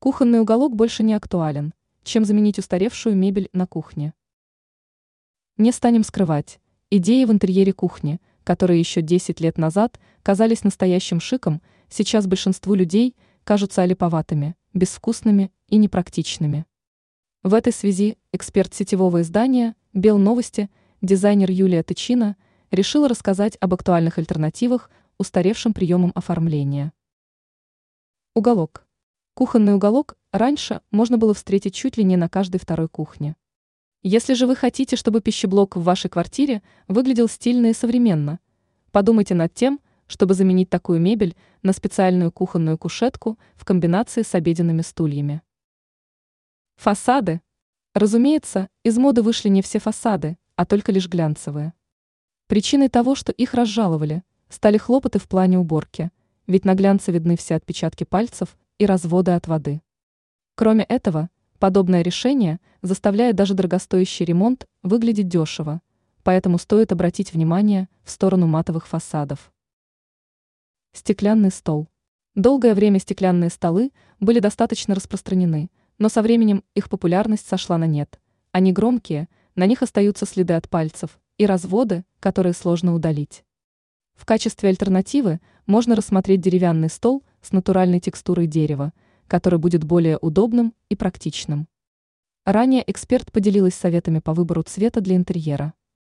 Кухонный уголок больше не актуален, чем заменить устаревшую мебель на кухне. Не станем скрывать, идеи в интерьере кухни, которые еще 10 лет назад казались настоящим шиком, сейчас большинству людей кажутся олиповатыми, безвкусными и непрактичными. В этой связи эксперт сетевого издания «Бел новости», дизайнер Юлия Тычина, решила рассказать об актуальных альтернативах устаревшим приемам оформления. Уголок. Кухонный уголок раньше можно было встретить чуть ли не на каждой второй кухне. Если же вы хотите, чтобы пищеблок в вашей квартире выглядел стильно и современно, подумайте над тем, чтобы заменить такую мебель на специальную кухонную кушетку в комбинации с обеденными стульями. Фасады. Разумеется, из моды вышли не все фасады, а только лишь глянцевые. Причиной того, что их разжаловали, стали хлопоты в плане уборки, ведь на глянце видны все отпечатки пальцев и разводы от воды. Кроме этого, Подобное решение заставляет даже дорогостоящий ремонт выглядеть дешево, поэтому стоит обратить внимание в сторону матовых фасадов. Стеклянный стол. Долгое время стеклянные столы были достаточно распространены, но со временем их популярность сошла на нет. Они громкие, на них остаются следы от пальцев и разводы, которые сложно удалить. В качестве альтернативы можно рассмотреть деревянный стол с натуральной текстурой дерева – который будет более удобным и практичным. Ранее эксперт поделилась советами по выбору цвета для интерьера.